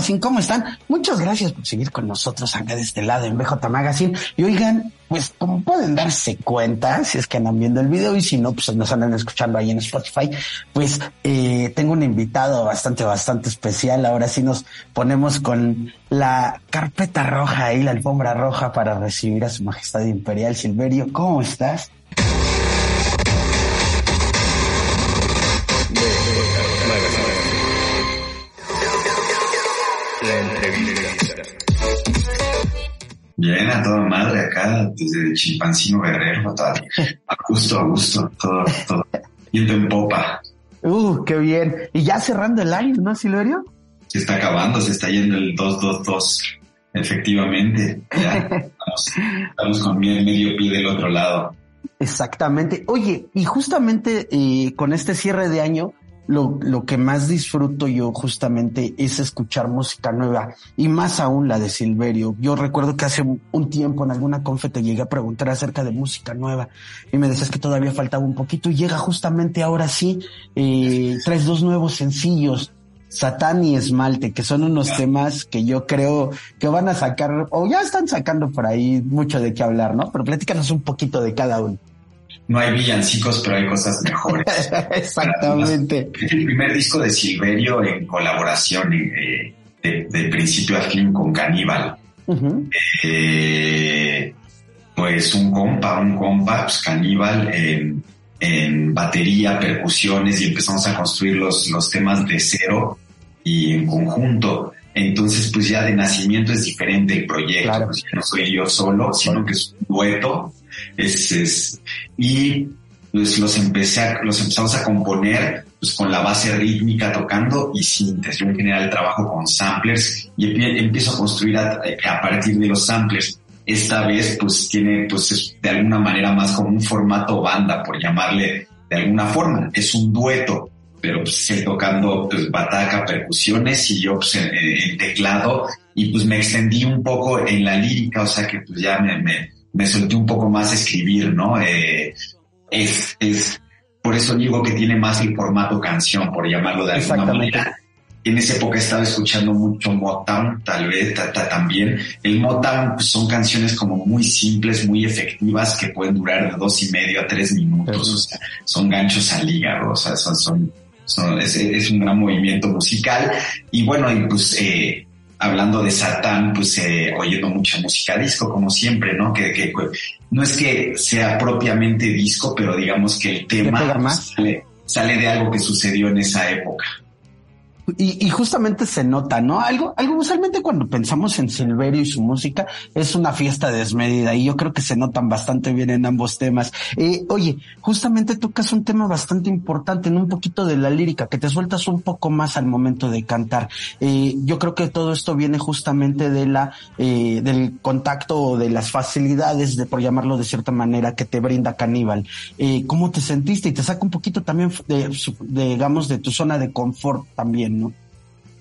Magazine, ¿cómo están? Muchas gracias por seguir con nosotros acá de este lado en BJ Magazine. Y oigan, pues como pueden darse cuenta, si es que andan viendo el video y si no, pues nos andan escuchando ahí en Spotify, pues eh, tengo un invitado bastante, bastante especial. Ahora sí nos ponemos con la carpeta roja y la alfombra roja para recibir a su majestad imperial Silverio. ¿Cómo estás? Bien, a toda madre acá, desde Chimpancino Guerrero, a gusto, a gusto, todo, todo, yendo en popa. Uh, qué bien. Y ya cerrando el año, ¿no, Silverio? Se está acabando, se está yendo el 222, efectivamente. Ya estamos, estamos con medio pie del otro lado. Exactamente. Oye, y justamente eh, con este cierre de año, lo, lo que más disfruto yo justamente es escuchar música nueva y más aún la de Silverio. Yo recuerdo que hace un tiempo en alguna confe te llegué a preguntar acerca de música nueva y me decías que todavía faltaba un poquito y llega justamente ahora sí, eh, traes dos nuevos sencillos. Satán y Esmalte, que son unos temas que yo creo que van a sacar, o ya están sacando por ahí mucho de qué hablar, ¿no? Pero platícanos un poquito de cada uno no hay villancicos, pero hay cosas mejores. Exactamente. Es el primer disco de Silverio en colaboración eh, de, principio a fin con Caníbal. Eh, pues un compa, un compa, pues Caníbal en, batería, percusiones y empezamos a construir los, los temas de cero y en conjunto. Entonces, pues ya de nacimiento es diferente el proyecto. Pues no soy yo solo, sino que es un dueto es, es, y pues los empecé los empezamos a componer pues con la base rítmica tocando y síntesis. Yo en general trabajo con samplers y empiezo a construir a, partir de los samplers. Esta vez pues tiene pues de alguna manera más como un formato banda, por llamarle de alguna forma. Es un dueto, pero pues tocando pues bataca, percusiones y yo pues en, teclado y pues me extendí un poco en la lírica, o sea que pues ya me me solté un poco más a escribir, ¿no? Eh, es, es, por eso digo que tiene más el formato canción, por llamarlo de alguna manera. En esa época estaba escuchando mucho Motown, tal vez también. El Motown pues, son canciones como muy simples, muy efectivas, que pueden durar de dos y medio a tres minutos. O sea, son ganchos al hígado, o sea, son, son, son es, es, un gran movimiento musical. Y bueno, y pues eh, hablando de Satán, pues eh, oyendo mucha música disco, como siempre, ¿no? Que, que, no es que sea propiamente disco, pero digamos que el tema sale, sale de algo que sucedió en esa época. Y, y, justamente se nota, ¿no? Algo, algo usualmente cuando pensamos en Silverio y su música es una fiesta desmedida y yo creo que se notan bastante bien en ambos temas. Eh, oye, justamente tocas un tema bastante importante en un poquito de la lírica, que te sueltas un poco más al momento de cantar. Eh, yo creo que todo esto viene justamente de la, eh, del contacto o de las facilidades de, por llamarlo de cierta manera, que te brinda Caníbal. Eh, ¿Cómo te sentiste? Y te saca un poquito también de, de, digamos, de tu zona de confort también, ¿no?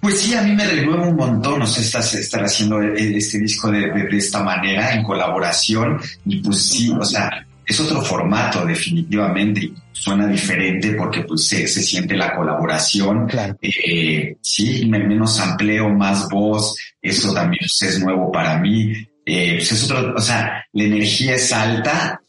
Pues sí, a mí me renueva un montón, o sea, estar, haciendo e, este disco de, esta manera, en colaboración, y pues sí, o sea, es otro formato definitivamente, suena diferente porque pues se, siente la colaboración, eh, sí, menos amplio, más voz, eso también pues, es nuevo para mí, eh, pues es otro, o sea, la energía es alta,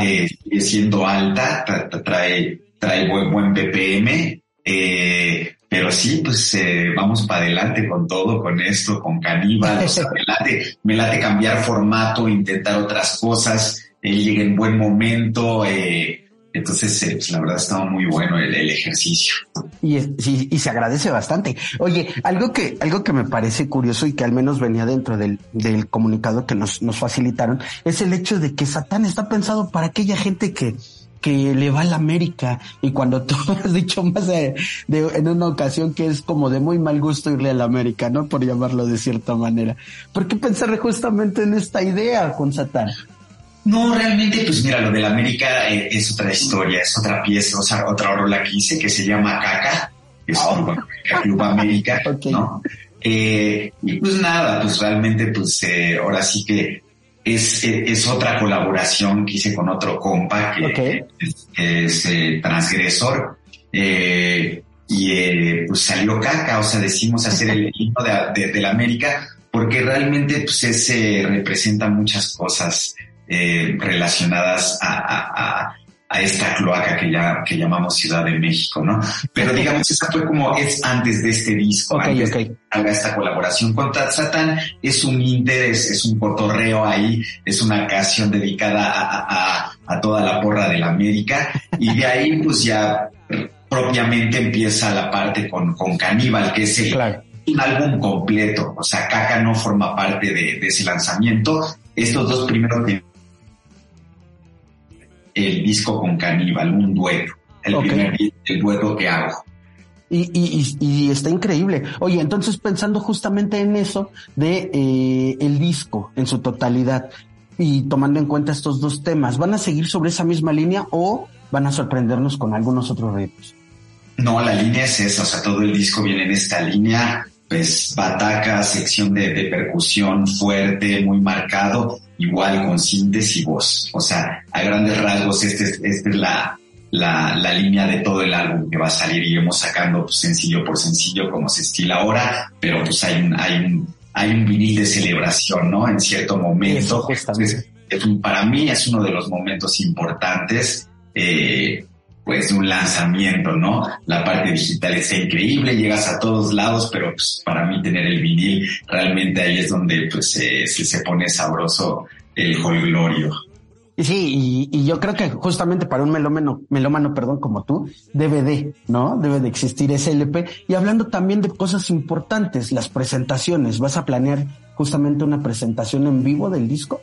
eh, sigue siendo alta, trae, trae buen, buen BPM, eh, pero sí, pues eh, vamos para adelante con todo, con esto, con Caníbal. me, late, me late cambiar formato, intentar otras cosas. Eh, llega en buen momento. Eh, Entonces, eh, pues, la verdad estaba muy bueno el, ejercicio. Y, y, se agradece bastante. Oye, algo que, algo que me parece curioso y que al menos venía dentro del, del comunicado que nos, nos facilitaron es el hecho de que Satán está pensado para aquella gente que, que le va a la América y cuando tú has dicho más de, en una ocasión que es como de muy mal gusto irle a la América, ¿no? Por llamarlo de cierta manera. ¿Por qué pensar justamente en esta idea con Satán? No, realmente, pues mira, lo de la América eh, es otra historia, es otra pieza, o sea, otra rola que hice que se llama Caca, que es oh. Club América, ¿no? Eh, y pues nada, pues realmente, pues eh, ahora sí que es, es otra colaboración que hice con otro compa que, es, transgresor. y pues salió caca, o sea, decimos hacer el himno de, de, la América porque realmente pues ese representa muchas cosas eh, relacionadas a, esta cloaca que ya que llamamos Ciudad de México, ¿no? Pero digamos, esa fue como es antes de este disco, okay, antes de haga esta colaboración con Satán, es un interés, es un cotorreo ahí, es una canción dedicada a, toda la porra de la América, y de ahí pues ya propiamente empieza la parte con, con Caníbal, que es el, un álbum completo, o sea, Caca no forma parte de, de ese lanzamiento, estos dos primeros el disco con Caníbal, un dueto. El primer el dueto que hago. Y, y, y, está increíble. Oye, entonces pensando justamente en eso de eh, el disco en su totalidad y tomando en cuenta estos dos temas, ¿van a seguir sobre esa misma línea o van a sorprendernos con algunos otros retos? No, la línea es esa, o sea, todo el disco viene en esta línea, pues bataca, sección de, de percusión fuerte, muy marcado, igual con síntesis y voz. O sea, a grandes rasgos, esta es, este es la, la, la, línea de todo el álbum que va a salir. Iremos sacando pues, sencillo por sencillo como se estila ahora, pero pues hay un, hay un, hay un vinil de celebración, ¿no? En cierto momento. es, para mí es uno de los momentos importantes. Eh, pues un lanzamiento, ¿no? La parte digital es increíble, llegas a todos lados, pero pues para mí tener el vinil, realmente ahí es donde pues se, se pone sabroso el holglorio. Sí, y, yo creo que justamente para un melómano, melómano, perdón, como tú, debe de, ¿no? Debe de existir ese LP. Y hablando también de cosas importantes, las presentaciones, ¿vas a planear justamente una presentación en vivo del disco?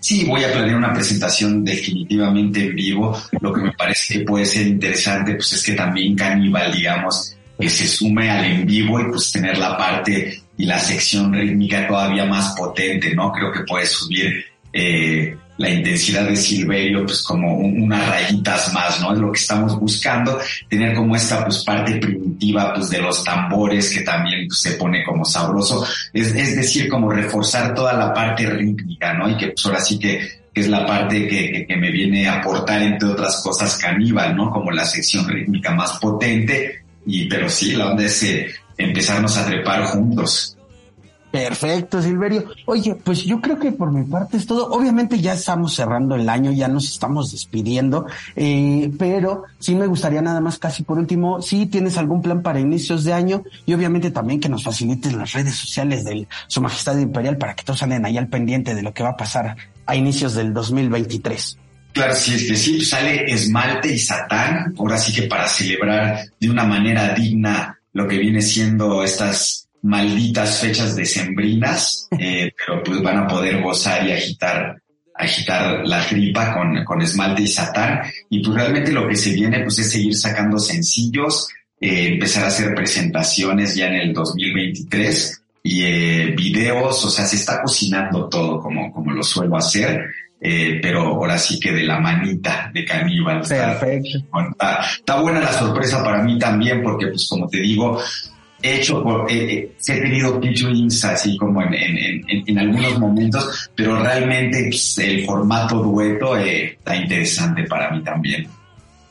Sí, voy a planear una presentación definitivamente en vivo. Lo que me parece que puede ser interesante, pues es que también Caníbal, digamos, que se sume al en vivo y pues tener la parte y la sección rítmica todavía más potente, ¿no? Creo que puede subir eh, la intensidad de Silverio, pues como unas rayitas más, ¿no? Es lo que estamos buscando, tener como esta pues parte primitiva pues de los tambores que también pues, se pone como sabroso, es, es decir, como reforzar toda la parte rítmica, ¿no? Y que pues ahora sí que es la parte que, que, me viene a aportar entre otras cosas caníbal, ¿no? Como la sección rítmica más potente, y pero sí, la onda es eh, empezarnos a trepar juntos. Perfecto, Silverio. Oye, pues yo creo que por mi parte es todo. Obviamente ya estamos cerrando el año, ya nos estamos despidiendo, eh, pero sí me gustaría nada más casi por último, si tienes algún plan para inicios de año y obviamente también que nos facilites las redes sociales de Su Majestad Imperial para que todos anden ahí al pendiente de lo que va a pasar a inicios del 2023. Claro, sí, es que sí, pues sale esmalte y satán, ahora sí que para celebrar de una manera digna lo que viene siendo estas malditas fechas decembrinas, eh, pero pues van a poder gozar y agitar agitar la gripa con, con esmalte y satán. Y pues realmente lo que se viene pues es seguir sacando sencillos, eh, empezar a hacer presentaciones ya en el 2023 y eh, videos, o sea, se está cocinando todo como, como lo suelo hacer. Eh, pero ahora sí que de la manita de caníbal. Perfecto. Está, está, buena la sorpresa para mí también, porque pues como te digo, hecho por, eh, eh, he tenido featurings así como en, en, en, algunos momentos, pero realmente pues, el formato dueto eh, está interesante para mí también.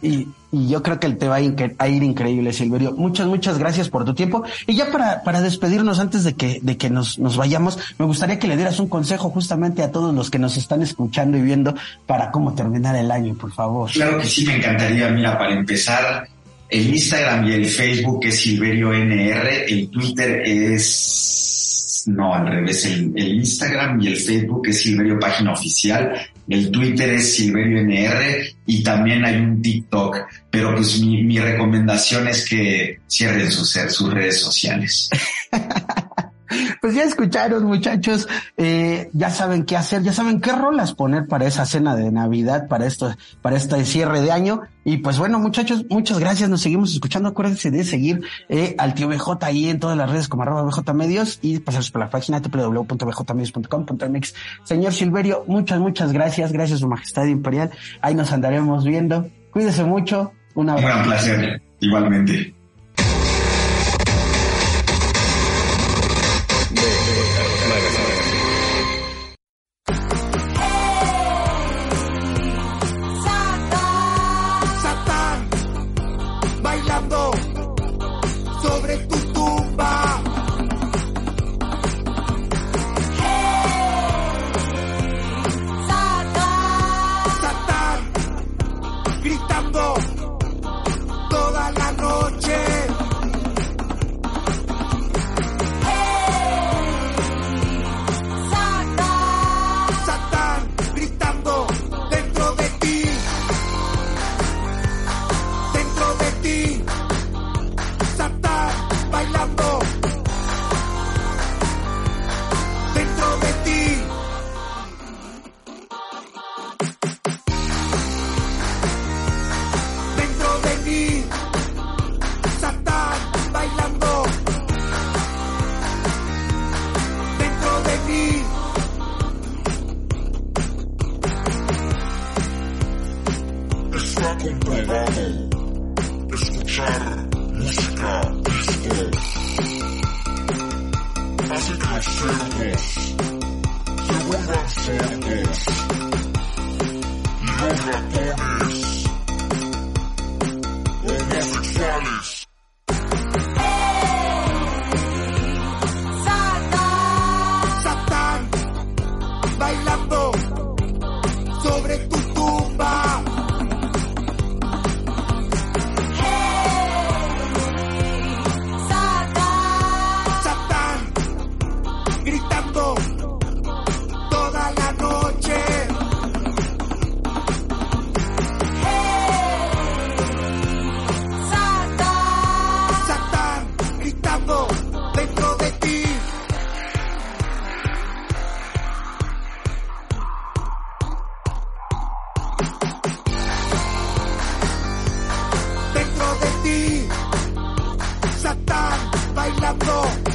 Y, y yo creo que te va a, ir increíble, Silverio. Muchas, muchas gracias por tu tiempo. Y ya para, para despedirnos antes de que, de que nos, nos vayamos, me gustaría que le dieras un consejo justamente a todos los que nos están escuchando y viendo para cómo terminar el año, por favor. Claro que sí, me encantaría. Mira, para empezar, el Instagram y el Facebook es Silverio NR, el Twitter es no, al revés, el, Instagram y el Facebook es Silverio Página Oficial, el Twitter es Silverio NR y también hay un TikTok, pero pues mi, recomendación es que cierren sus redes sociales. Pues ya escucharon, muchachos, eh, ya saben qué hacer, ya saben qué rolas poner para esa cena de Navidad, para esto, para este cierre de año. Y pues bueno, muchachos, muchas gracias, nos seguimos escuchando. Acuérdense de seguir eh, al tío BJ ahí en todas las redes como arroba BJ Medios y pasarse por la página www.bjmedios.com.mx. Señor Silverio, muchas, muchas gracias, gracias su majestad imperial. Ahí nos andaremos viendo. Cuídese mucho. Un abrazo. Un placer, igualmente. Chicos cerdos, se sordos. Y los ratones homosexuales. Go.